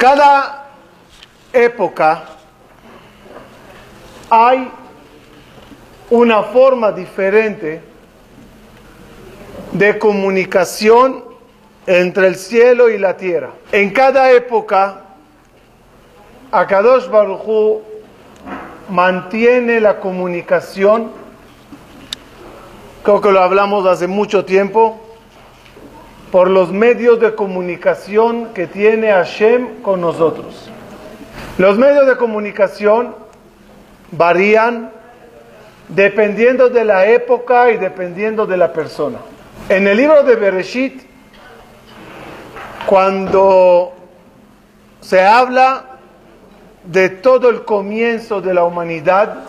Cada época hay una forma diferente de comunicación entre el cielo y la tierra. En cada época, Akadosh Baruj Hu mantiene la comunicación, creo que lo hablamos hace mucho tiempo, por los medios de comunicación que tiene Hashem con nosotros. Los medios de comunicación varían dependiendo de la época y dependiendo de la persona. En el libro de Bereshit, cuando se habla de todo el comienzo de la humanidad,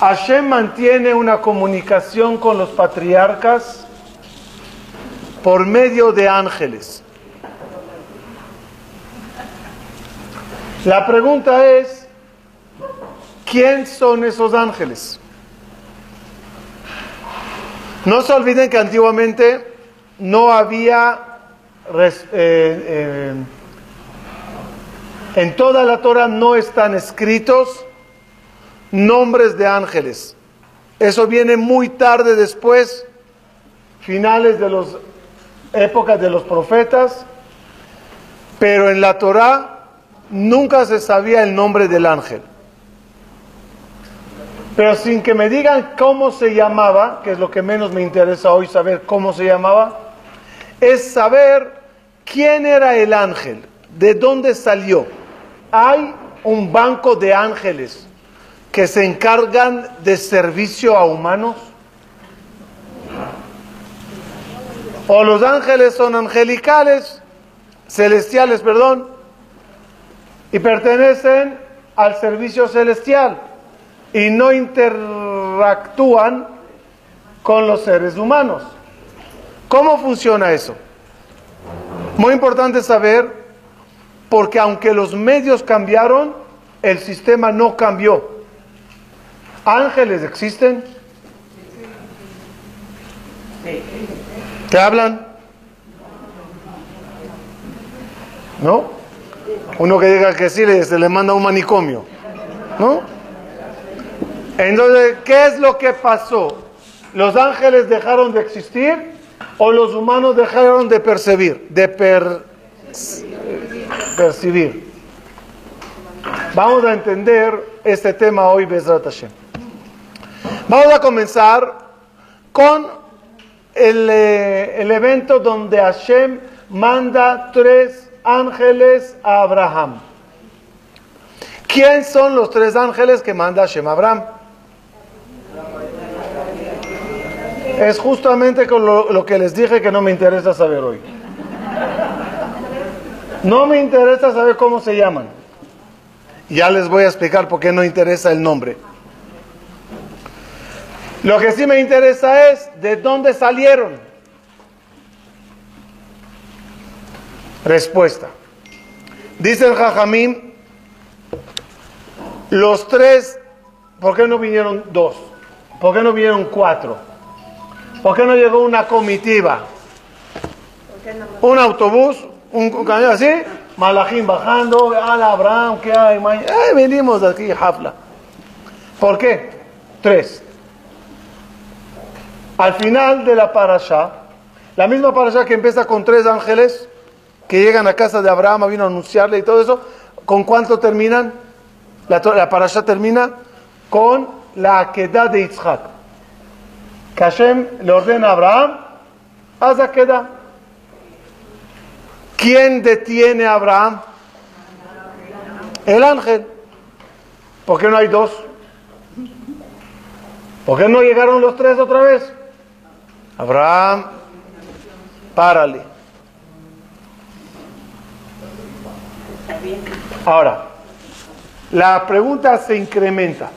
Hashem mantiene una comunicación con los patriarcas por medio de ángeles. La pregunta es, ¿quién son esos ángeles? No se olviden que antiguamente no había eh, eh, en toda la Torah no están escritos nombres de ángeles. Eso viene muy tarde después, finales de las épocas de los profetas, pero en la Torah nunca se sabía el nombre del ángel. Pero sin que me digan cómo se llamaba, que es lo que menos me interesa hoy saber cómo se llamaba, es saber quién era el ángel, de dónde salió. Hay un banco de ángeles que se encargan de servicio a humanos. O los ángeles son angelicales, celestiales, perdón, y pertenecen al servicio celestial y no interactúan con los seres humanos. ¿Cómo funciona eso? Muy importante saber, porque aunque los medios cambiaron, el sistema no cambió. ¿Ángeles existen? ¿Te hablan? ¿No? Uno que diga que sí, se le manda un manicomio. ¿No? Entonces, ¿qué es lo que pasó? ¿Los ángeles dejaron de existir o los humanos dejaron de percibir? De percibir. Vamos a entender este tema hoy, Bezrat Hashem. Vamos a comenzar con el, eh, el evento donde Hashem manda tres ángeles a Abraham. ¿Quién son los tres ángeles que manda Hashem a Abraham? Es justamente con lo, que les dije que no me interesa saber hoy. No me interesa saber cómo se llaman. Ya les voy a explicar por qué no interesa el nombre. Lo que sí me interesa es de dónde salieron. Respuesta. Dice el Jajamín, los tres, ¿por qué no vinieron dos? ¿Por qué no vinieron cuatro? ¿Por qué no llegó una comitiva? Un autobús, un, camión así, Malajín bajando, ala Abraham, ¿qué hay? Eh, venimos de aquí, Hafla. ¿Por qué? Tres. Al final de la parasha, la misma parasha que empieza con tres ángeles que llegan a casa de Abraham, vino a anunciarle y todo eso, ¿con cuánto terminan? La, parasha termina con la queda de Yitzhak que Hashem le ordena a Abraham, haz queda. ¿Quién detiene a Abraham? El ángel. ¿Por qué no hay dos? ¿Por qué no llegaron los tres otra vez? Abraham, párale. Ahora, la pregunta se incrementa.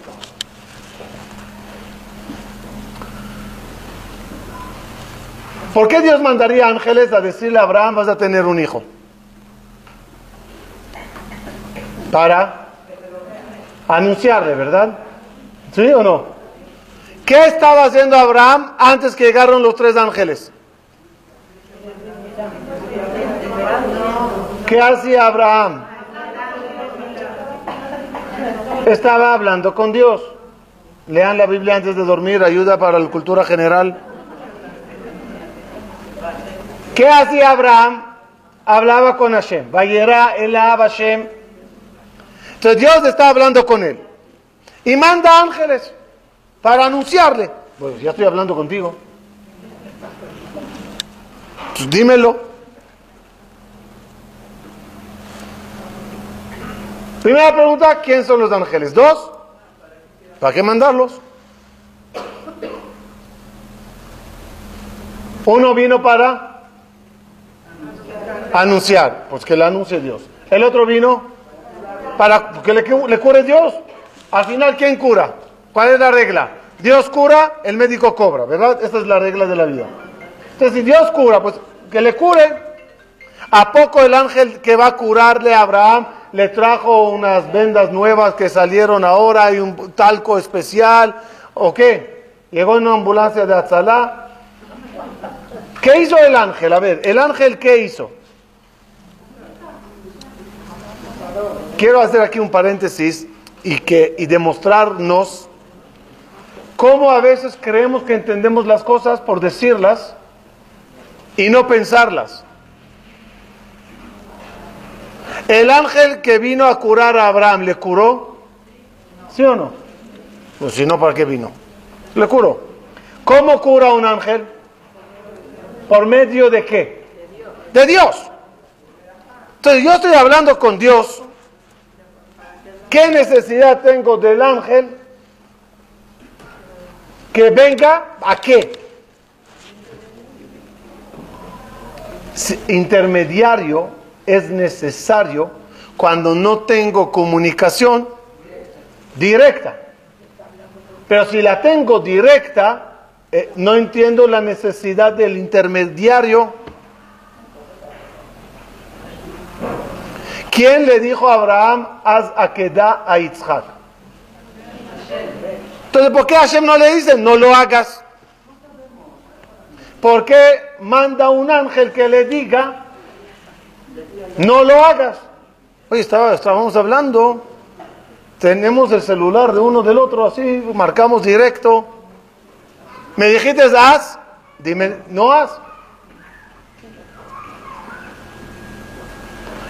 ¿Por qué Dios mandaría ángeles a decirle a Abraham vas a tener un hijo? Para anunciarle, ¿verdad? ¿Sí o no? ¿Qué estaba haciendo Abraham antes que llegaron los tres ángeles? ¿Qué hacía Abraham? Estaba hablando con Dios. Lean la Biblia antes de dormir, ayuda para la cultura general. ¿Qué hacía Abraham? Hablaba con Hashem. Hashem. Entonces Dios está hablando con él. Y manda ángeles para anunciarle. Bueno, ya estoy hablando contigo. Dímelo. Primera pregunta, ¿quién son los ángeles? ¿Dos? ¿Para qué mandarlos? Uno vino para anunciar, pues que le anuncie Dios. El otro vino para que le, le cure Dios. Al final, ¿quién cura? ¿Cuál es la regla? Dios cura, el médico cobra, ¿verdad? Esta es la regla de la vida. Entonces, si Dios cura, pues que le cure. ¿A poco el ángel que va a curarle a Abraham le trajo unas vendas nuevas que salieron ahora y un talco especial? ¿O qué? Llegó en una ambulancia de Atzalá. ¿Qué hizo el ángel? A ver, ¿el ángel qué hizo? Quiero hacer aquí un paréntesis y, que, y demostrarnos cómo a veces creemos que entendemos las cosas por decirlas y no pensarlas. El ángel que vino a curar a Abraham, ¿le curó? ¿Sí o no? Pues si no, ¿para qué vino? Le curó. ¿Cómo cura un ángel? ¿Por medio de qué? De Dios. Entonces yo estoy hablando con Dios. ¿Qué necesidad tengo del ángel que venga a qué? Intermediario es necesario cuando no tengo comunicación directa. Pero si la tengo directa, eh, no entiendo la necesidad del intermediario. ¿Quién le dijo a Abraham, haz da a Yitzhak? Entonces, ¿por qué Hashem no le dice, no lo hagas? ¿Por qué manda un ángel que le diga, no lo hagas. Oye, estábamos hablando, tenemos el celular de uno del otro así, marcamos directo. Me dijiste, haz, dime, no haz.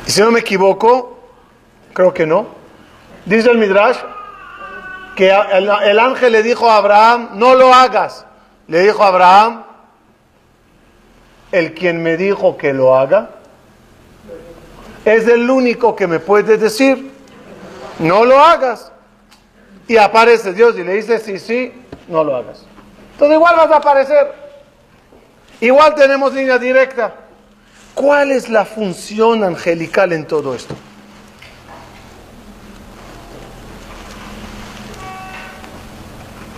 Y si no me equivoco, creo que no. Dice el Midrash que el, el ángel le dijo a Abraham, no lo hagas. Le dijo a Abraham, el quien me dijo que lo haga, es el único que me puede decir, no lo hagas. Y aparece Dios y le dice, sí, sí, no lo hagas. Entonces igual vas a aparecer. Igual tenemos línea directa. ¿Cuál es la función angelical en todo esto?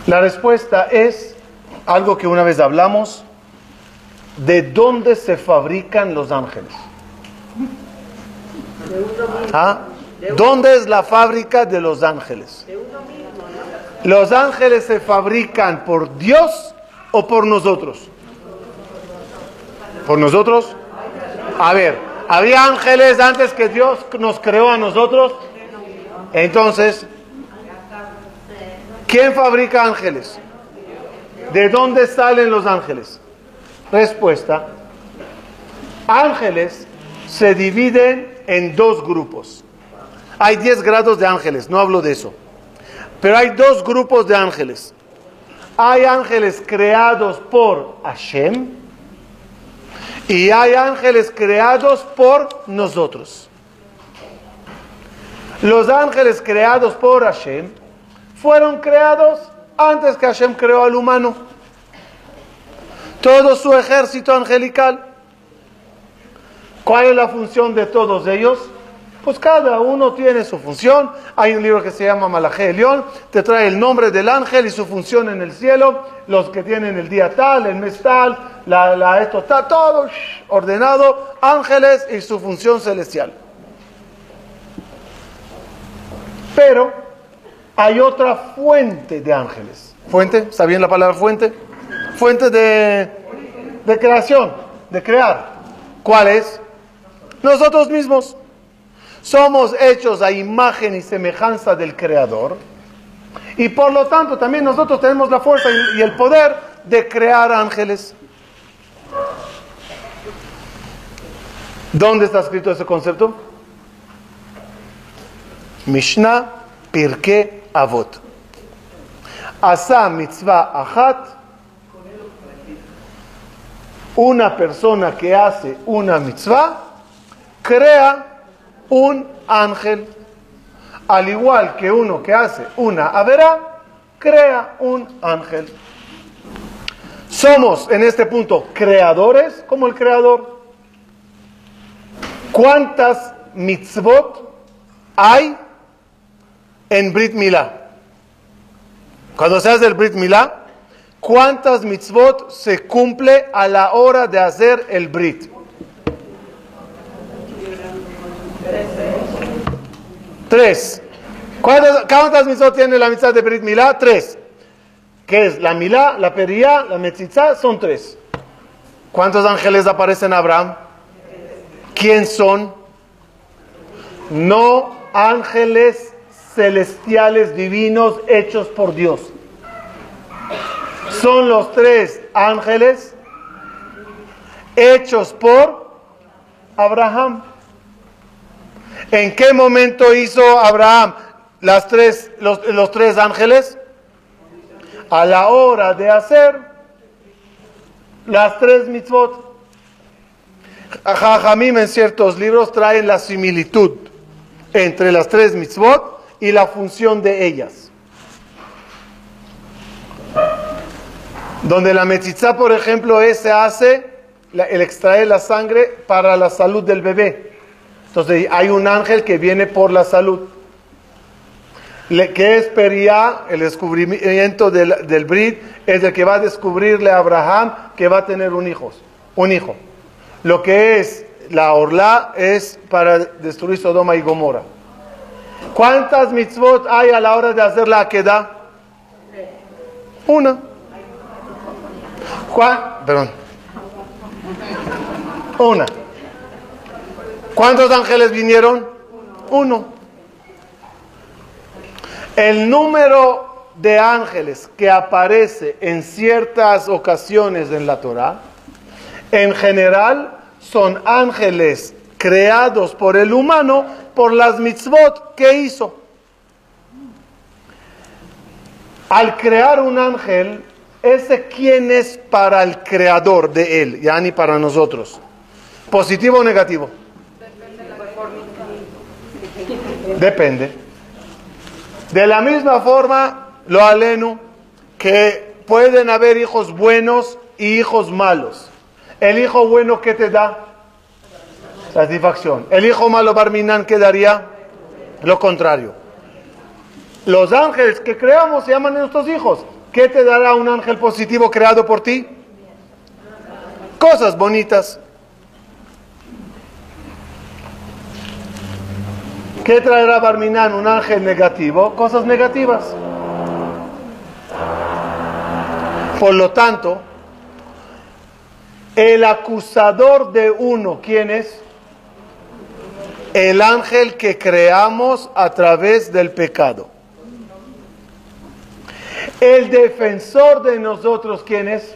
La respuesta es algo que una vez hablamos, de dónde se fabrican los ángeles. ¿Ah? ¿Dónde es la fábrica de los ángeles? ¿Los ángeles se fabrican por Dios o por nosotros? ¿Por nosotros? A ver, ¿había ángeles antes que Dios nos creó a nosotros? Entonces, ¿quién fabrica ángeles? ¿De dónde salen los ángeles? Respuesta. Ángeles se dividen en dos grupos. Hay 10 grados de ángeles, no hablo de eso. Pero hay dos grupos de ángeles. Hay ángeles creados por Hashem y hay ángeles creados por nosotros. Los ángeles creados por Hashem fueron creados antes que Hashem creó al humano. Todo su ejército angelical ¿Cuál es la función de todos ellos? Pues cada uno tiene su función. Hay un libro que se llama Malaje León, te trae el nombre del ángel y su función en el cielo, los que tienen el día tal, el mes tal, la, esto está todo ordenado, ángeles y su función celestial. Pero hay otra fuente de ángeles. ¿Fuente? ¿Está bien la palabra fuente? Fuente de, de creación, de crear. ¿Cuál es? Nosotros mismos. Somos hechos a imagen y semejanza del Creador. Y por lo tanto también nosotros tenemos la fuerza y el poder de crear ángeles. ¿Dónde está escrito ese concepto? Mishnah Pirke Avot. Asa mitzvah achat. Una persona que hace una mitzvah crea un ángel. Al igual que uno que hace una avera, crea un ángel. Somos en este punto creadores como el creador. ¿Cuántas mitzvot hay en Brit Milá? Cuando se hace el Brit Milá, ¿cuántas mitzvot se cumple a la hora de hacer el Brit? Tres. ¿Cuántas, mitzvot tiene la mitzvah de Brit Milá? Tres. ¿Qué es? La Milá, la Pería, la Metzitza, son tres. ¿Cuántos ángeles aparecen a Abraham? ¿Quién son? No ángeles celestiales divinos hechos por Dios. Son los tres ángeles hechos por Abraham. ¿En qué momento hizo Abraham las tres, los, los tres ángeles? A la hora de hacer las tres mitzvot. Jajamim en ciertos libros traen la similitud entre las tres mitzvot y la función de ellas. Donde la metzitza, por ejemplo, es, se hace, el extraer la sangre para la salud del bebé. Entonces hay un ángel que viene por la salud. Que es Pería, el descubrimiento del, del es el que va a descubrirle a Abraham que va a tener un hijo. Un hijo. Lo que es la orla es para destruir Sodoma y Gomorra. ¿Cuántas mitzvot hay a la hora de hacer la queda? Una. Perdón. ¿Cuántos ángeles vinieron? Uno. El número de ángeles que aparece en ciertas ocasiones en la Torah, en general, son ángeles creados por el humano por las mitzvot que hizo. Al crear un ángel, ese quién es para el creador de él, ya ni para nosotros. ¿Positivo o negativo? Depende. De la misma forma, lo aleno, que pueden haber hijos buenos y hijos malos. El hijo bueno, ¿qué te da? Satisfacción. El hijo malo Barminan, ¿qué daría? Lo contrario. Los ángeles que creamos se llaman nuestros hijos. ¿Qué te dará un ángel positivo creado por ti? Cosas bonitas. ¿Qué traerá Barminan un ángel negativo? Cosas negativas. Por lo tanto, el acusador de uno, ¿quién es? El ángel que creamos a través del pecado. El defensor de nosotros, ¿quién es?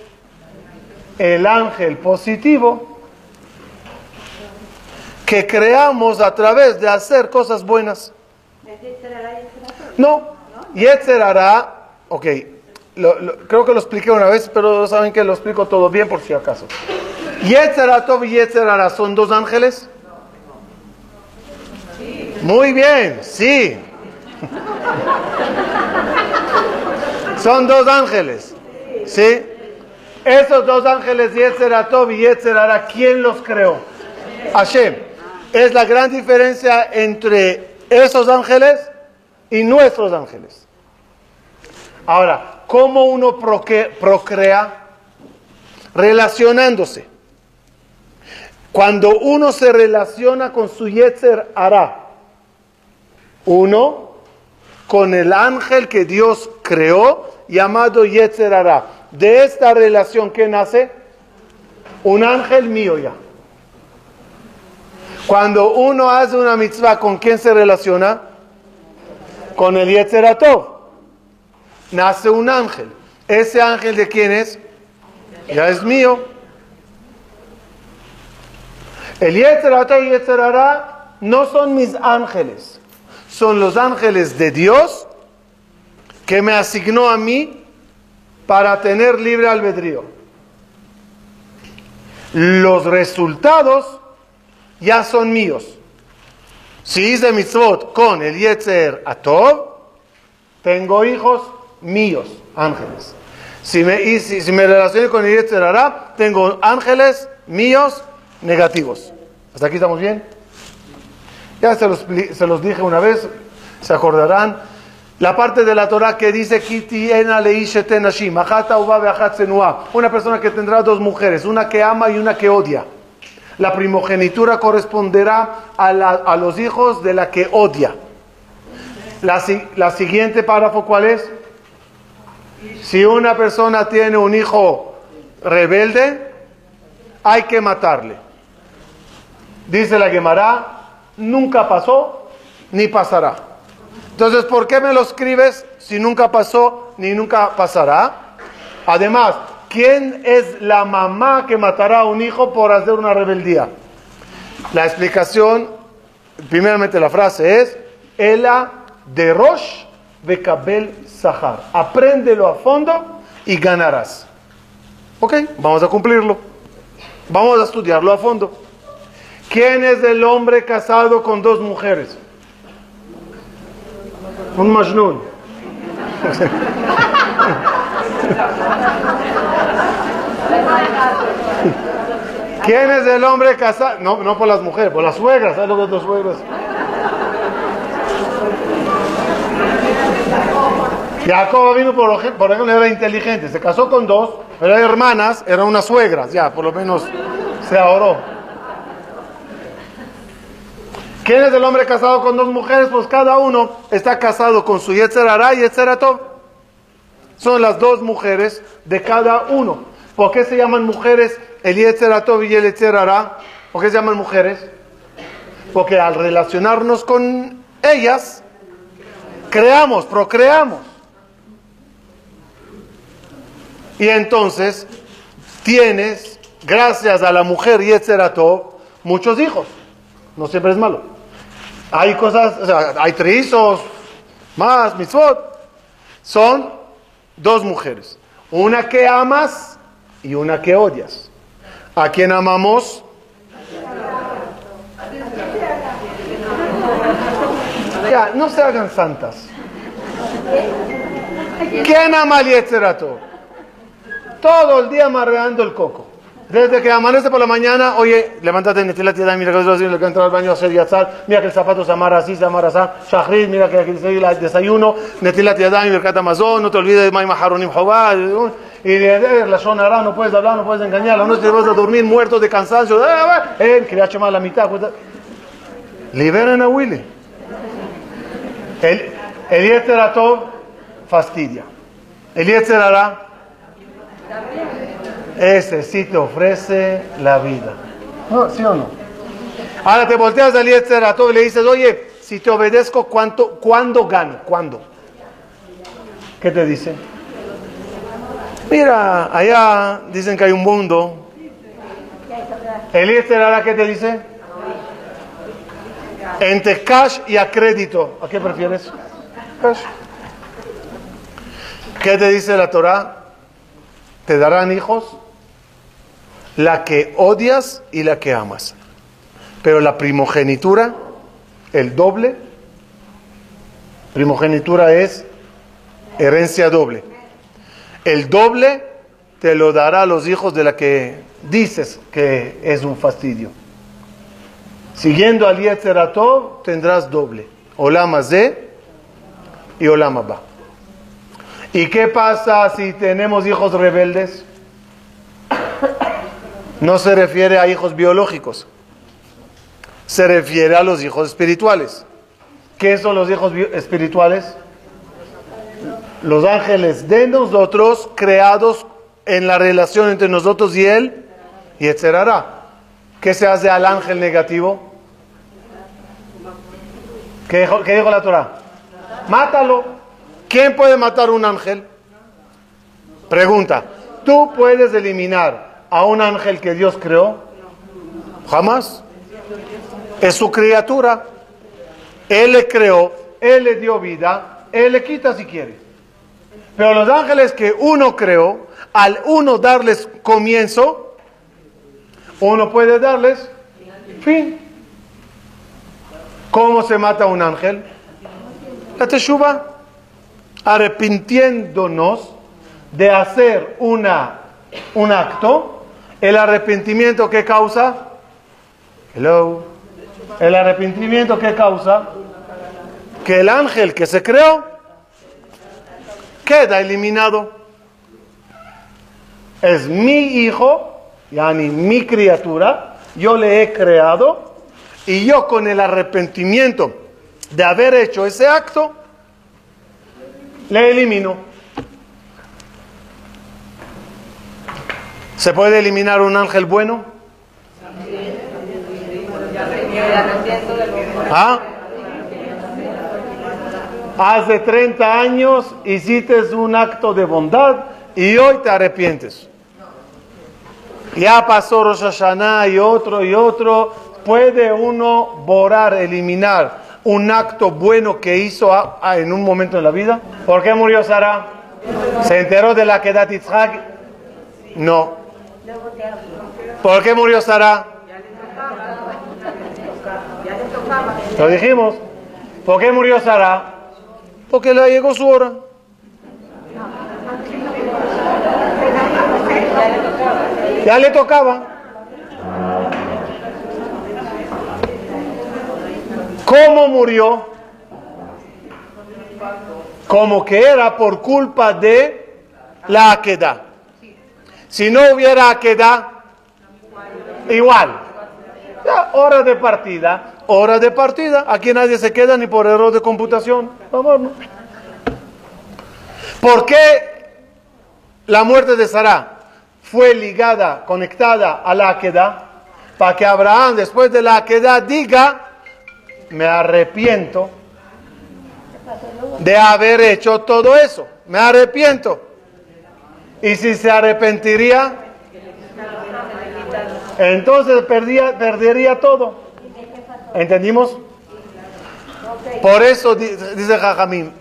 El ángel positivo que creamos a través de hacer cosas buenas. No, Yetzer hará, ok, creo que lo expliqué una vez, pero saben que lo explico todo bien por si acaso. Yetzer y Yetzer son dos ángeles. Muy bien, sí. Son dos ángeles. ¿Sí? Esos dos ángeles, Yetzeratov y Yetzerara, ¿quién los creó? Hashem. Es la gran diferencia entre esos ángeles y nuestros ángeles. Ahora, ¿cómo uno procrea? Relacionándose. Cuando uno se relaciona con su Yetzer hará, uno, con el ángel que Dios creó, llamado Yetzerara. De esta relación que nace, un ángel mío ya. Cuando uno hace una mitzvah, ¿con quién se relaciona? Con el Yetzeratov. Nace un ángel. ¿Ese ángel de quién es? Ya es mío. El Yetzeratov y Yetzerara no son mis ángeles. Son los ángeles de Dios que me asignó a mí para tener libre albedrío. Los resultados ya son míos. Si hice mitzvot con el Yetzer Atov, tengo hijos míos, ángeles. Si me, con el Yetzer Ara, tengo ángeles míos negativos. ¿Hasta aquí estamos bien? Ya se los, se los dije una vez, se acordarán. La parte de la Torah que dice una persona que tendrá dos mujeres, una que ama y una que odia. La primogenitura corresponderá a, los hijos de la que odia. La, la siguiente párrafo, ¿cuál es? Si una persona tiene un hijo rebelde, hay que matarle. Dice la Gemara, nunca pasó ni pasará. Entonces, ¿por qué me lo escribes si nunca pasó ni nunca pasará? Además, ¿quién es la mamá que matará a un hijo por hacer una rebeldía? La explicación, primeramente la frase es, Ela de Rosh de Kabel Sahar. Apréndelo a fondo y ganarás. Ok, vamos a cumplirlo. Vamos a estudiarlo a fondo. ¿Quién es el hombre casado con dos mujeres? Un Majnun. ¿Quién es el hombre casado? No, no por las mujeres, por las suegras. ¿Sabes lo que es las suegras? Jacob vino por, por ejemplo, era inteligente. Se casó con dos, eran hermanas, eran unas suegras. Ya, por lo menos se ahorró. ¿Quién es el hombre casado con dos mujeres? Pues cada uno está casado con su Yetzer y Yetzer Son las dos mujeres de cada uno. ¿Por qué se llaman mujeres el Yetzer y el Yetzer ¿Por qué se llaman mujeres? Porque al relacionarnos con ellas, creamos, procreamos. Y entonces tienes, gracias a la mujer Yetzer muchos hijos. No siempre es malo. Hay cosas, o sea, hay trizos, más, mitzvot. Son dos mujeres. Una que amas y una que odias. ¿A quién amamos? Ya, no se hagan santas. ¿Quién ama al Todo el día amarreando el coco. Desde que amanece por la mañana, oye, levántate, Netilat Yadayim, mira que le que entrar al baño a hacer yatzal, mira que el zapato se amarra así, se amarra así, shahrid, mira que aquí el desayuno, Netilat Yadayim, Birkat Amazon, no te olvides de Maim Haronim y de la zona no puedes hablar, no puedes engañar, la noche te vas a dormir muerto de cansancio, eh, quería chamar la mitad. Pues, liberen a Willy. El, el fastidia. El Yetzerara ese sí te ofrece la vida. ¿Sí o no? Ahora te volteas al todo y le dices, oye, si te obedezco, ¿cuánto, ¿cuándo gano? ¿Cuándo? ¿Qué te dice? Mira, allá dicen que hay un mundo. El Yetzerara, ¿qué te dice? Entre cash y a crédito. ¿A qué prefieres? Cash. ¿Qué te dice la Torah? Te darán hijos la que odias y la que amas. Pero la primogenitura, el doble, primogenitura es herencia doble. El doble te lo dará a los hijos de la que dices que es un fastidio. Siguiendo al Yetzeratov tendrás doble. Olama Z y Olama Ba. ¿Y qué pasa si tenemos hijos rebeldes? No se refiere a hijos biológicos, se refiere a los hijos espirituales. ¿Qué son los hijos espirituales? Los ángeles de nosotros creados en la relación entre nosotros y él y etcétera. ¿Qué se hace al ángel negativo? ¿Qué dijo, qué dijo la Torah? Mátalo. ¿Quién puede matar un ángel? Pregunta. ¿Tú puedes eliminar a un ángel que Dios creó? Jamás. Es su criatura. Él le creó, Él le dio vida, Él le quita si quiere. Pero los ángeles que uno creó, al uno darles comienzo, uno puede darles fin. ¿Cómo se mata un ángel? La teshuva, arrepintiéndonos de hacer una, un acto, el arrepentimiento que causa, hello, el arrepentimiento que causa, que el ángel que se creó queda eliminado. Es mi hijo, yani mi criatura, yo le he creado y yo con el arrepentimiento de haber hecho ese acto, le elimino. ¿Se puede eliminar un ángel bueno? ¿Ah? Hace 30 años hiciste un acto de bondad y hoy te arrepientes. Ya pasó Rosh Hashanah y otro y otro. ¿Puede uno borrar, eliminar un acto bueno que hizo en un momento de la vida? ¿Por qué murió Sara? ¿Se enteró de la queda Yitzhak? No. ¿Por qué murió Sara? Lo dijimos. ¿Por qué murió Sara? Porque le llegó su hora. Ya le tocaba. ¿Cómo murió? Como que era por culpa de la aquedad. Si no hubiera aquedad, igual. Hora de partida, hora de partida. Aquí nadie se queda ni por error de computación. Vamos. ¿Por qué la muerte de Sara fue ligada, conectada a la queda? Para que Abraham, después de la queda, diga: Me arrepiento de haber hecho todo eso. Me arrepiento. Y si se arrepentiría, entonces perdía, perdería todo. ¿Entendimos? Por eso dice Jajamín,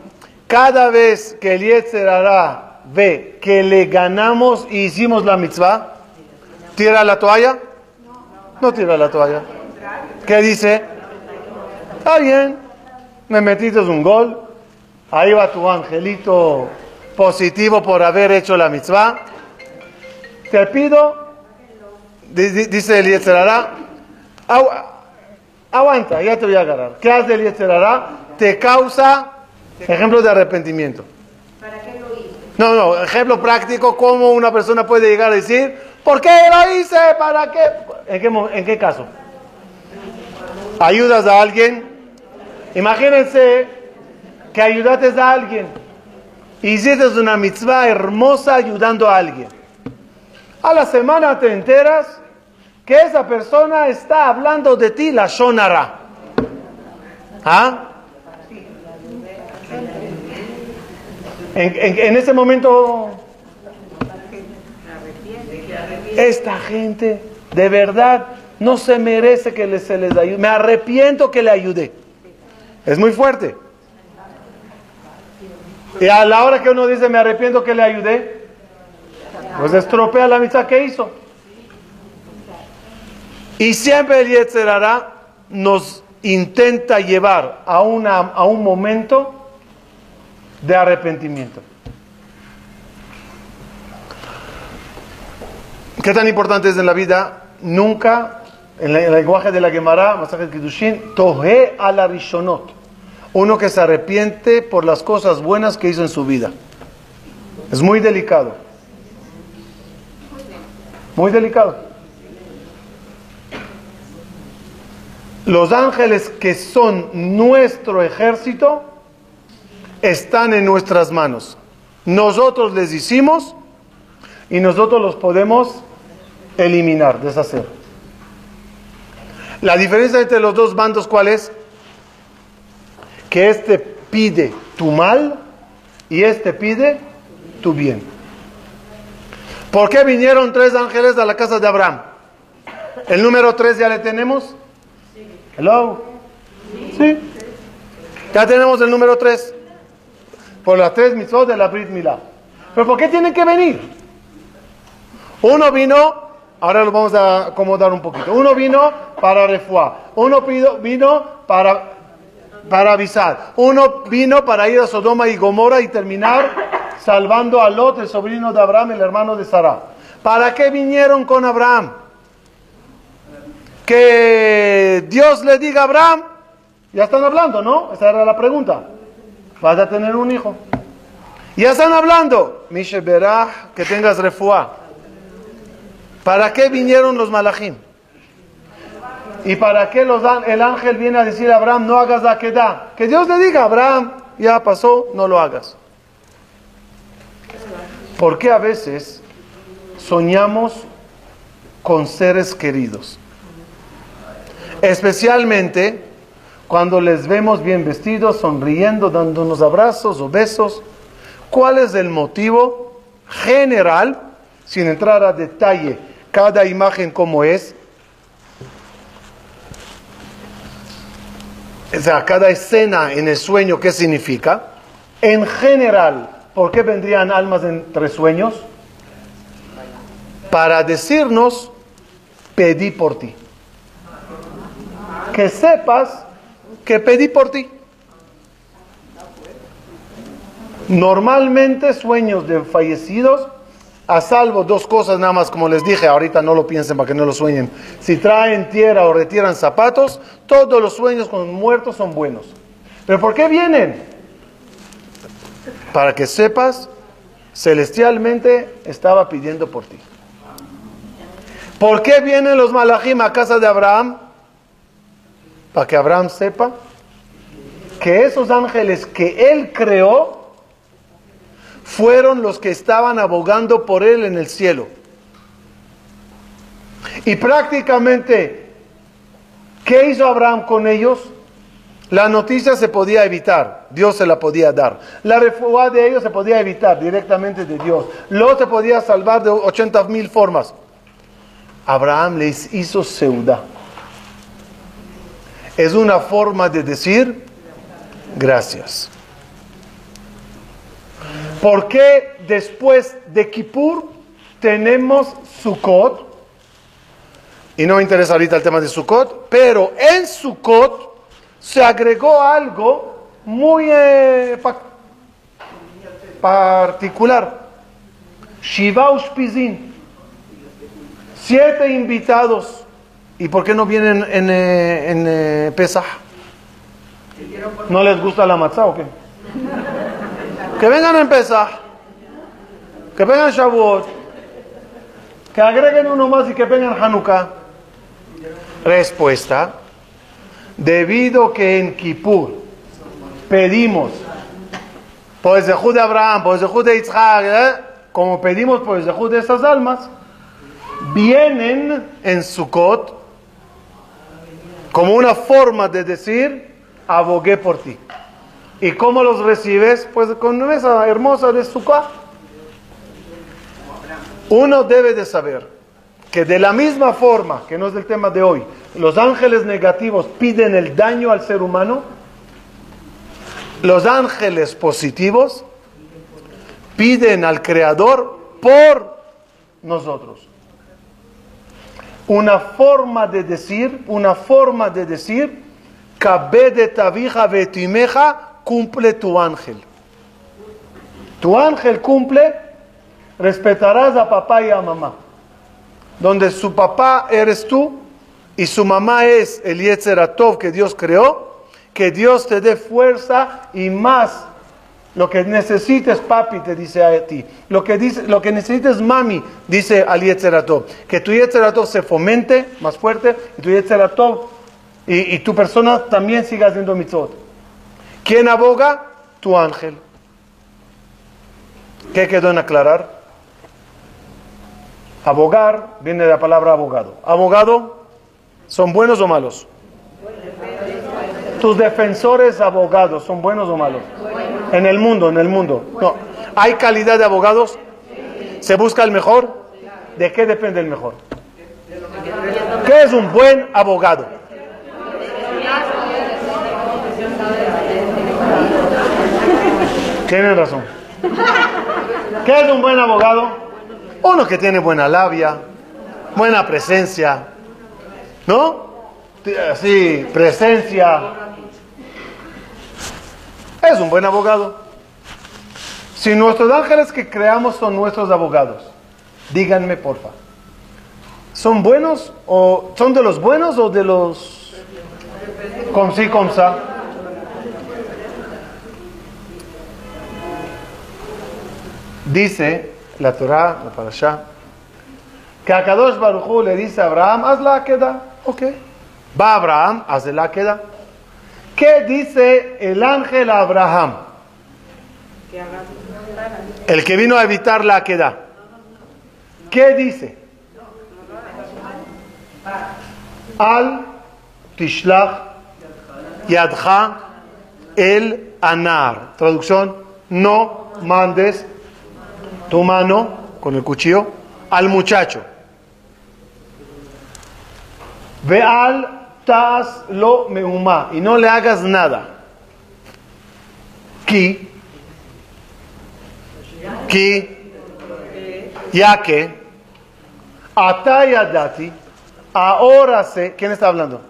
cada vez que el Yetzer ve que le ganamos y hicimos la mitzvah, ¿tira la toalla? No tira la toalla. ¿Qué dice? Está bien, me metiste un gol, ahí va tu angelito positivo por haber hecho la mitzvah. Te pido dice el Yetzerará, aguanta, ya te voy a agarrar. ¿Qué hace el Yetzerará? Te causa ejemplo de arrepentimiento. ¿Para qué lo hice? No, no, ejemplo práctico, cómo una persona puede llegar a decir, ¿por qué lo hice? ¿Para qué? ¿En qué, en qué caso? ¿Ayudas a alguien? Imagínense que ayudaste a alguien. Hiciste una mitzvah hermosa ayudando a alguien. A la semana te enteras que esa persona está hablando de ti, la Shonara. ¿Ah? En, ese momento, esta gente de verdad no se merece que se les ayude. Me arrepiento que le ayude. Es muy fuerte. Y a la hora que uno dice me arrepiento que le ayude, pues estropea la mitad que hizo. Y siempre el Yetzerara nos intenta llevar a, una, a un momento de arrepentimiento. ¿Qué tan importante es en la vida? Nunca, en el lenguaje de la Gemara, Masajet Kiddushin, tohe a la rishonot. Uno que se arrepiente por las cosas buenas que hizo en su vida. Es muy delicado. Muy delicado. Los ángeles que son nuestro ejército están en nuestras manos. Nosotros les hicimos y nosotros los podemos eliminar, deshacer. La diferencia entre los dos bandos, ¿cuál es? Que este pide tu mal y este pide tu bien. ¿Por qué vinieron tres ángeles a la casa de Abraham? ¿El número tres ya le tenemos? Hello. Sí. Ya tenemos el número tres. Por las tres mitzvot de la Brit. ¿Pero por qué tienen que venir? Uno vino, ahora lo vamos a acomodar un poquito. Uno vino para refuar. Uno vino para, para avisar. Uno vino para ir a Sodoma y Gomorra y terminar salvando a Lot, el sobrino de Abraham, el hermano de Sara. ¿Para qué vinieron con Abraham? Que Dios le diga a Abraham, ya están hablando, ¿no? Esa era la pregunta. Vas a tener un hijo. Ya están hablando. Mishe que tengas refuá. ¿Para qué vinieron los malachim? ¿Y para qué los, el ángel viene a decir a Abraham, no hagas la queda? Que Dios le diga, Abraham, ya pasó, no lo hagas. ¿Por qué a veces soñamos con seres queridos? Especialmente cuando les vemos bien vestidos, sonriendo, dándonos abrazos o besos. ¿Cuál es el motivo general, sin entrar a detalle, cada imagen como es? O sea, cada escena en el sueño, ¿qué significa? En general, ¿por qué vendrían almas entre sueños? Para decirnos, pedí por ti. Que sepas que pedí por ti. Normalmente sueños de fallecidos, a salvo dos cosas nada más, como les dije, ahorita no lo piensen para que no lo sueñen. Si traen tierra o retiran zapatos, todos los sueños con muertos son buenos. ¿Pero por qué vienen? Para que sepas, celestialmente estaba pidiendo por ti. ¿Por qué vienen los malachim a casa de Abraham? Para que Abraham sepa que esos ángeles que él creó fueron los que estaban abogando por él en el cielo. Y prácticamente, ¿qué hizo Abraham con ellos? La noticia se podía evitar, Dios se la podía dar. La refugia de ellos se podía evitar directamente de Dios. Lo se podía salvar de 80 mil formas. Abraham les hizo seudá es una forma de decir gracias. ¿Por qué después de Kippur tenemos Sukkot? Y no me interesa ahorita el tema de Sukkot, pero en Sukkot se agregó algo muy eh, particular. Shiva Ushpizin. Siete invitados ¿Y por qué no vienen en, eh, en eh, Pesach? ¿No les gusta la matzah o qué? Que vengan en Pesach, que vengan Shavuot, que agreguen uno más y que vengan Hanukkah. Respuesta, debido que en Kippur pedimos por el Zehud de Abraham, por el Zehud de Isaac, ¿eh? como pedimos por el Zehud de estas almas, vienen en Sukkot como una forma de decir, abogué por ti. ¿Y cómo los recibes? Pues con esa hermosa de Sukkah. Uno debe de saber que de la misma forma, que no es el tema de hoy, los ángeles negativos piden el daño al ser humano, los ángeles positivos piden al Creador por nosotros una forma de decir, una forma de decir, de tabija vetimeja, cumple tu ángel. Tu ángel cumple, respetarás a papá y a mamá. Donde su papá eres tú y su mamá es el Yetzeratov que Dios creó, que Dios te dé fuerza y más lo que necesites, papi, te dice a ti. Lo que, dice, lo que necesites, mami, dice al Yetzeratov. Que tu Yetzeratov se fomente más fuerte y tu Yetzeratov y, y tu persona también siga haciendo mitzvot. ¿Quién aboga? Tu ángel. ¿Qué quedó en aclarar? Abogar viene de la palabra abogado. ¿Abogado? ¿Son buenos o malos? tus defensores abogados, ¿son buenos o malos? En el mundo, en el mundo. No. ¿Hay calidad de abogados? ¿Se busca el mejor? ¿De qué depende el mejor? ¿Qué es un buen abogado? Tienen razón. ¿Qué es un buen abogado? Uno que tiene buena labia, buena presencia, ¿no? Sí, presencia. Es un buen abogado. Si nuestros ángeles que creamos son nuestros abogados, díganme porfa, ¿son buenos o son de los buenos o de los con sí, con sa? Dice la Torah, la Parashá, que a Kadosh Baruj le dice a Abraham, haz la queda. Ok. Va Abraham, hace la queda. ¿Qué dice el ángel a Abraham? El que vino a evitar la queda. ¿Qué dice? Al tishlach yadcha el anar. Traducción, no mandes tu mano con el cuchillo al muchacho. Ve al tas lo meuma y no le hagas nada. Ki, ki, ya que, atayadati, ahora sé, ¿quién está hablando?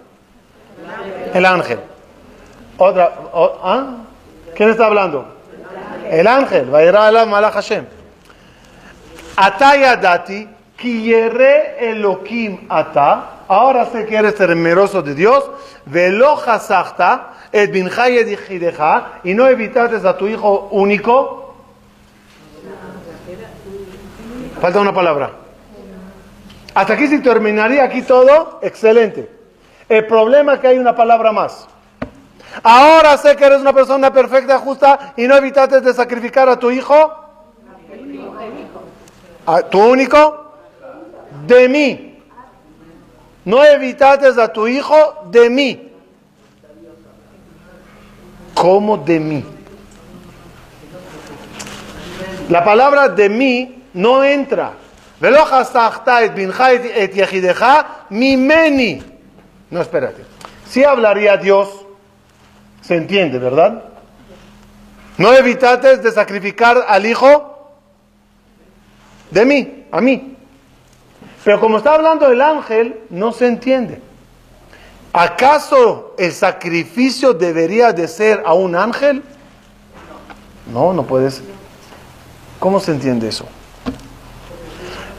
El ángel. Otra, ¿ah? ¿Quién está hablando? El ángel, va a ir a la Malach Hashem. Atayadati, kiyere Elohim ata, ahora sé que eres temeroso de Dios, velo hasachta, et y no evitaste a tu hijo único. Falta una palabra. Hasta aquí si terminaría aquí todo, excelente. El problema es que hay una palabra más. Ahora sé que eres una persona perfecta, justa, y no evitaste de sacrificar a tu hijo. ¿A tu único? De mí. No evitates a tu hijo de mí. ¿Cómo de mí? La palabra de mí no entra. No, espérate. Si hablaría Dios, se entiende, ¿verdad? No evitates de sacrificar al hijo de mí, a mí. Pero como está hablando el ángel, no se entiende. ¿Acaso el sacrificio debería de ser a un ángel? No, no puede ser. ¿Cómo se entiende eso?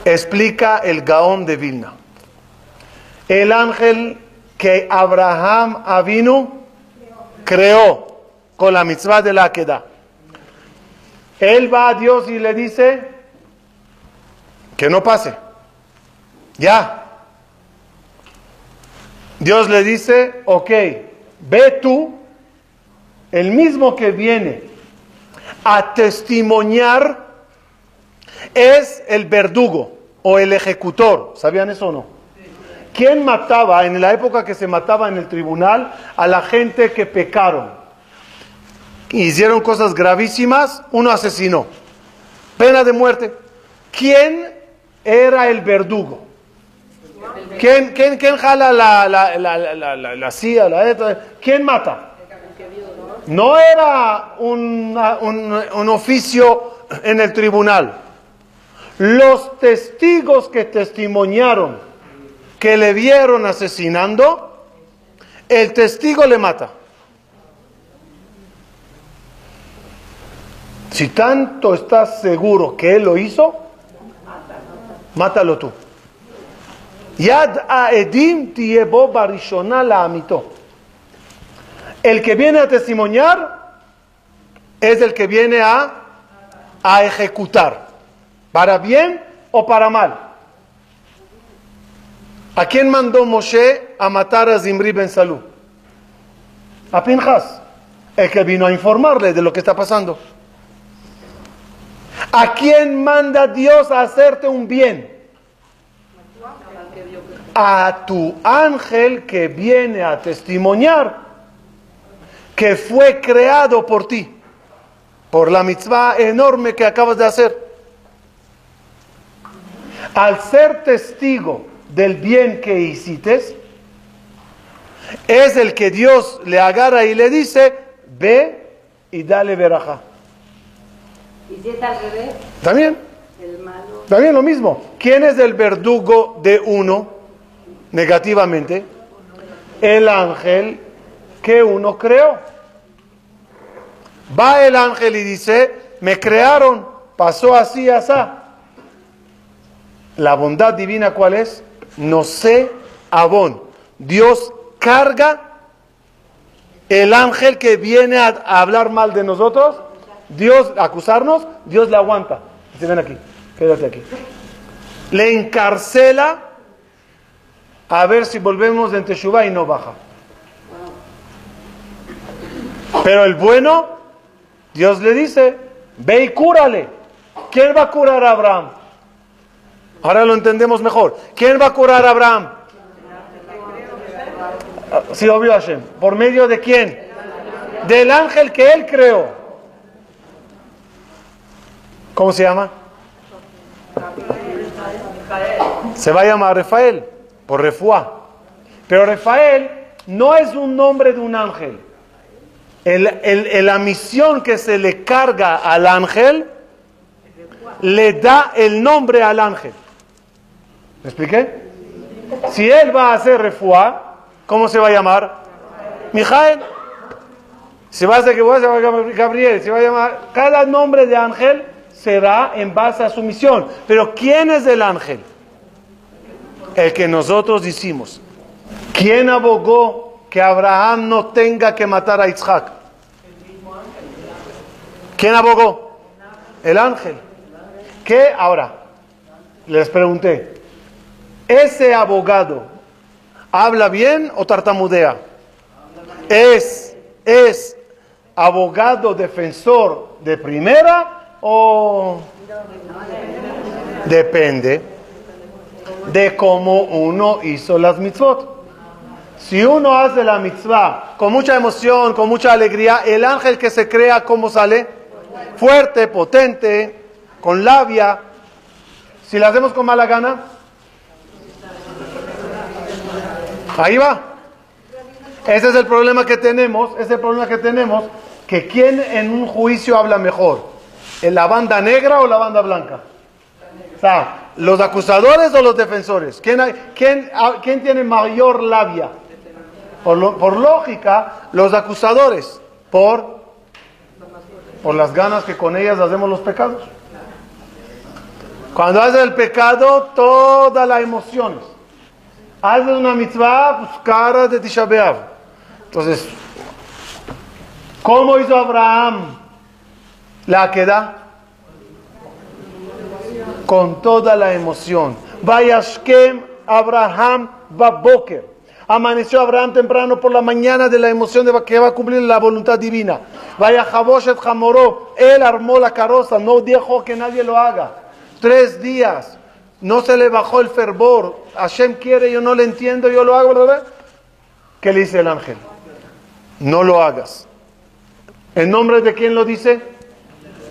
Explica el Gaón de Vilna. El ángel que Abraham Avinu creó con la mitzvah de la queda. Él va a Dios y le dice que no pase. Ya. Dios le dice, ok, ve tú, el mismo que viene a testimoniar es el verdugo o el ejecutor. ¿Sabían eso o no? ¿Quién mataba en la época que se mataba en el tribunal a la gente que pecaron? Hicieron cosas gravísimas, uno asesinó. Pena de muerte. ¿Quién era el verdugo? ¿Quién, quién, quién jala la, la, la, la, la, silla? La, ¿Quién mata? No era un, un, un oficio en el tribunal. Los testigos que testimoniaron que le vieron asesinando, el testigo le mata. Si tanto estás seguro que él lo hizo, mátalo tú. Yad Aedim tiebo barishona la amito. El que viene a testimoniar es el que viene a, a ejecutar, para bien o para mal. ¿A quién mandó Moshe a matar a Zimri ben Salú? A Pinjas, el que vino a informarle de lo que está pasando. ¿A quién manda Dios a hacerte un bien? a tu ángel que viene a testimoniar que fue creado por ti, por la mitzvah enorme que acabas de hacer. Al ser testigo del bien que hiciste, es el que Dios le agarra y le dice, ve y dale veraja. ¿Y si es al revés? También, El malo. también lo mismo. ¿Quién es el verdugo de uno negativamente? El ángel que uno creó. Va el ángel y dice, me crearon, pasó así, así. La bondad divina, ¿cuál es? No sé, abón. Dios carga el ángel que viene a, a hablar mal de nosotros, Dios acusarnos, Dios le aguanta. Dice, ven aquí, quédate aquí. Le encarcela a ver si volvemos en Teshuvah y no baja. Pero el bueno, Dios le dice, ve y cúrale. ¿Quién va a curar a Abraham? Ahora lo entendemos mejor. ¿Quién va a curar a Abraham? Ah, Sí, obvio Hashem. ¿Por medio de quién? Del ángel que él creó. ¿Cómo se llama? Se va a llamar Rafael, por Refuá. Pero Rafael no es un nombre de un ángel. El- el- la misión que se le carga al ángel le da el nombre al ángel. ¿Me expliqué? Si él va a hacer Refuá, ¿cómo se va a llamar? Mijael. Si va a ser que voy a llamar Gabriel, se va a llamar. Cada nombre de ángel será en base a su misión. Pero ¿quién es el ángel? El que nosotros hicimos. ¿Quién abogó que Abraham no tenga que matar a Isaac? ¿Quién abogó? El ángel. ¿Qué? Ahora, les pregunté, ¿ese abogado habla bien o tartamudea? ¿Es, es abogado defensor de primera o depende de cómo uno hizo las mitzvot? Si uno hace la mitzvah con mucha emoción, con mucha alegría, el ángel que se crea, ¿cómo sale? Fuerte, potente, con labia. Si la hacemos con mala gana, ahí va. Ese es el problema que tenemos, ese es el problema que tenemos, que quién en un juicio habla mejor, ¿En la banda negra o la banda blanca? O sea, ¿los acusadores o los defensores? ¿Quién, hay- ah, tiene mayor labia? Por, lógica, los acusadores, por, por las ganas que con ellas hacemos los pecados. Cuando haces el pecado, todas las emociones. Haces una mitzvah, pues cara de Tisha. Entonces, ¿cómo hizo Abraham la queda? Con toda la emoción. Vaya Shkem Abraham Baboker. Amaneció Abraham temprano por la mañana de la emoción de que va a cumplir la voluntad divina. Vaya Jaboshet Jamoró. Él armó la carroza, no dejó que nadie lo haga. Tres días. No se le bajó el fervor. Hashem quiere, yo no le entiendo, yo lo hago. ¿Qué le dice el ángel? No lo hagas. ¿En nombre de quién lo dice?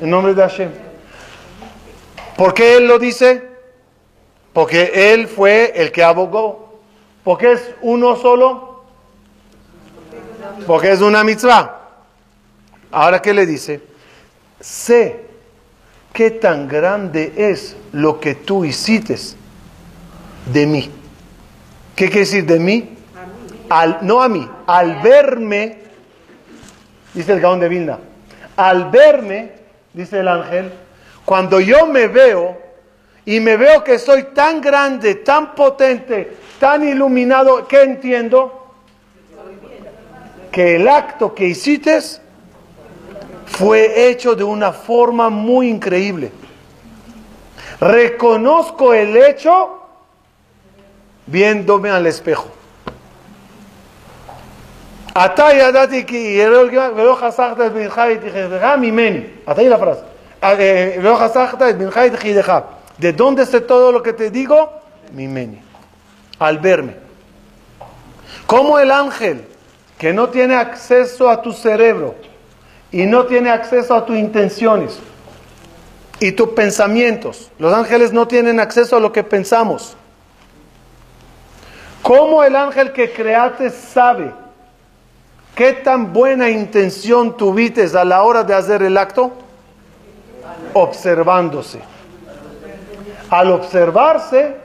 En nombre de Hashem. ¿Por qué él lo dice? Porque él fue el que abogó. ¿Por qué es uno solo? Porque es una mitzvah. Ahora, ¿qué le dice? Sé qué tan grande es lo que tú hiciste de mí. ¿Qué quiere decir de mí? Al, no a mí, al verme, dice el Gaón de Vilna, al verme, dice el ángel, cuando yo me veo y me veo que soy tan grande, tan potente, tan iluminado, ¿qué entiendo? Que el acto que hiciste fue hecho de una forma muy increíble. Reconozco el hecho viéndome al espejo. אתה ידעתי כי יראה ולא חסכת את בנך את יחידך ממני. אתה la frase. Eh, ולא חסכת את בנך את יחידך. ¿De dónde sé todo lo que te digo? Mimeni. Al verme. Como el ángel que no tiene acceso a tu cerebro y no tiene acceso a tus intenciones y tus pensamientos. Los ángeles no tienen acceso a lo que pensamos. ¿Cómo el ángel que creaste sabe qué tan buena intención tuviste a la hora de hacer el acto? Observándose. Al observarse,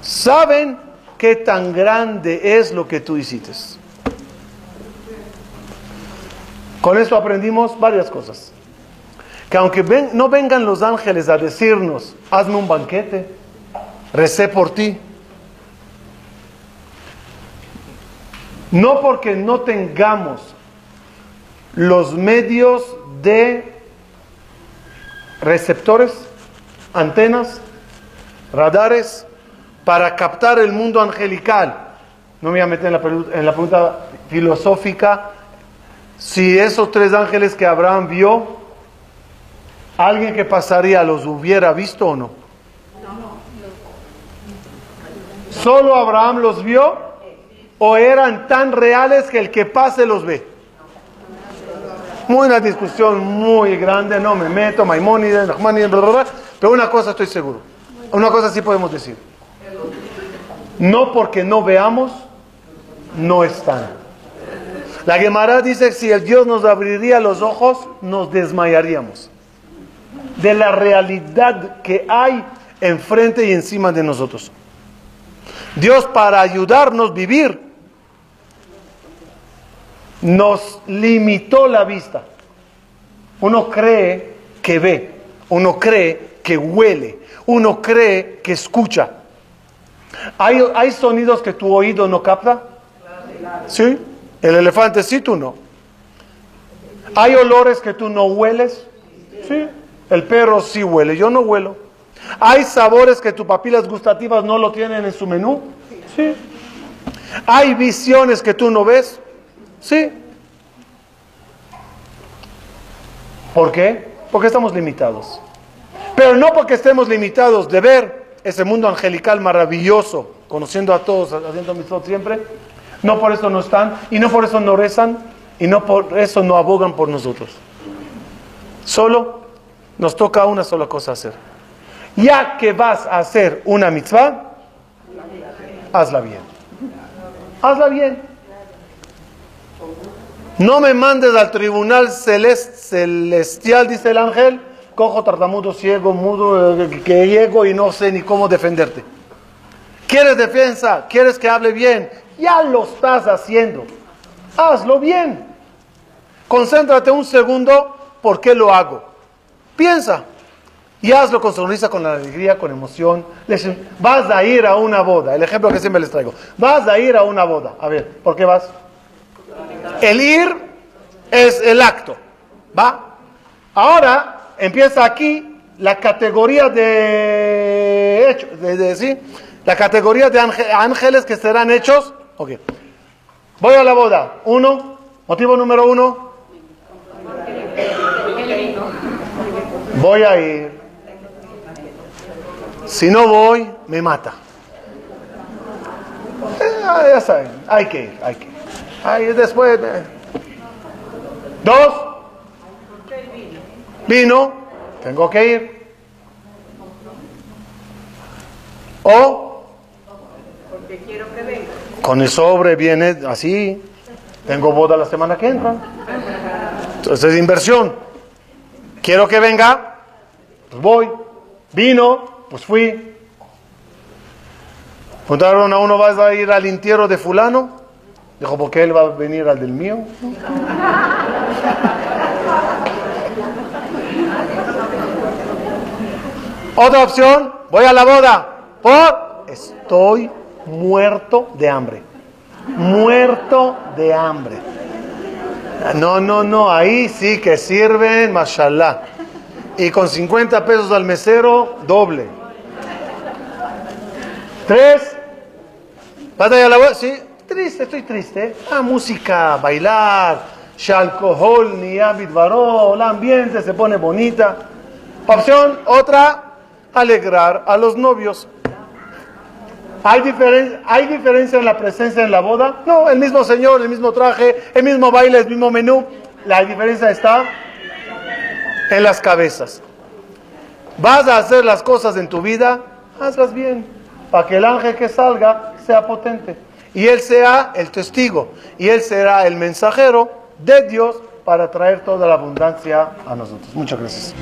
saben qué tan grande es lo que tú hiciste. Con esto aprendimos varias cosas. Que aunque no vengan los ángeles a decirnos, hazme un banquete, recé por ti, no porque no tengamos los medios de receptores, antenas, radares, para captar el mundo angelical. No me voy a meter en la, en la pregunta filosófica si esos tres ángeles que Abraham vio, alguien que pasaría los hubiera visto o no. ¿Solo Abraham los vio o eran tan reales que el que pase los ve? Muy una discusión muy grande, no me meto, Maimónides, Nachmanides, bla, bla, pero una cosa estoy seguro, una cosa sí podemos decir. No porque no veamos, no están. La Gemara dice si el Dios nos abriría los ojos, nos desmayaríamos. De la realidad que hay enfrente y encima de nosotros. Dios para ayudarnos a vivir nos limitó la vista. Uno cree que ve, uno cree que huele, uno cree que escucha. ¿Hay, sonidos que tu oído no capta? ¿Sí? El elefante sí, tú no. ¿Hay olores que tú no hueles? Sí. El perro sí huele, yo no huelo. ¿Hay sabores que tus papilas gustativas no lo tienen en su menú? Sí. ¿Hay visiones que tú no ves? Sí. ¿Por qué? Porque estamos limitados. Pero no porque estemos limitados de ver ese mundo angelical maravilloso, conociendo a todos, haciendo mi siempre, no por eso no están, y no por eso no rezan, y no por eso no abogan por nosotros. Solo nos toca una sola cosa hacer. Ya que vas a hacer una mitzvah, hazla bien. Hazla bien. No me mandes al tribunal celestial, dice el ángel, cojo tartamudo, ciego, mudo, eh, que llego y no sé ni cómo defenderte. ¿Quieres defensa? ¿Quieres que hable bien? Ya lo estás haciendo. Hazlo bien. Concéntrate un segundo, ¿por qué lo hago? Piensa. Y hazlo con sonrisa, con alegría, con emoción. Vas a ir a una boda. El ejemplo que siempre les traigo. Vas a ir a una boda. A ver, ¿por qué vas? El ir es el acto. ¿Va? Ahora empieza aquí la categoría de hechos. De, ¿sí? La categoría de ángeles que serán hechos Ok. Voy a la boda. Uno. Motivo número uno. Voy a ir. Si no voy, me mata. Eh, ya saben, hay que ir, hay que ir. Ahí después. Eh. Dos. Vino. Tengo que ir. O. Porque quiero que venga. Con el sobre viene así. Tengo boda la semana que entra. Entonces es inversión. Quiero que venga, pues voy. Vino, pues fui. Preguntaron a uno, ¿vas a ir al entierro de fulano? Dijo, ¿por qué él va a venir al del mío? Otra opción, voy a la boda. Por estoy muerto de hambre. Muerto de hambre. No, no, no, ahí sí que sirven, mashallah. Y con 50 pesos al mesero, doble. Tres. ¿Batalla la voz? Sí, triste, estoy triste. La música, bailar, alcohol, ni varó, el ambiente se pone bonita. Opción, otra, alegrar a los novios. ¿Hay, ¿Hay diferencia en la presencia en la boda? No, el mismo Señor, el mismo traje, el mismo baile, el mismo menú. La diferencia está en las cabezas. Vas a hacer las cosas en tu vida, hazlas bien, para que el ángel que salga sea potente. Y él sea el testigo, y él será el mensajero de Dios para traer toda la abundancia a nosotros. Muchas gracias.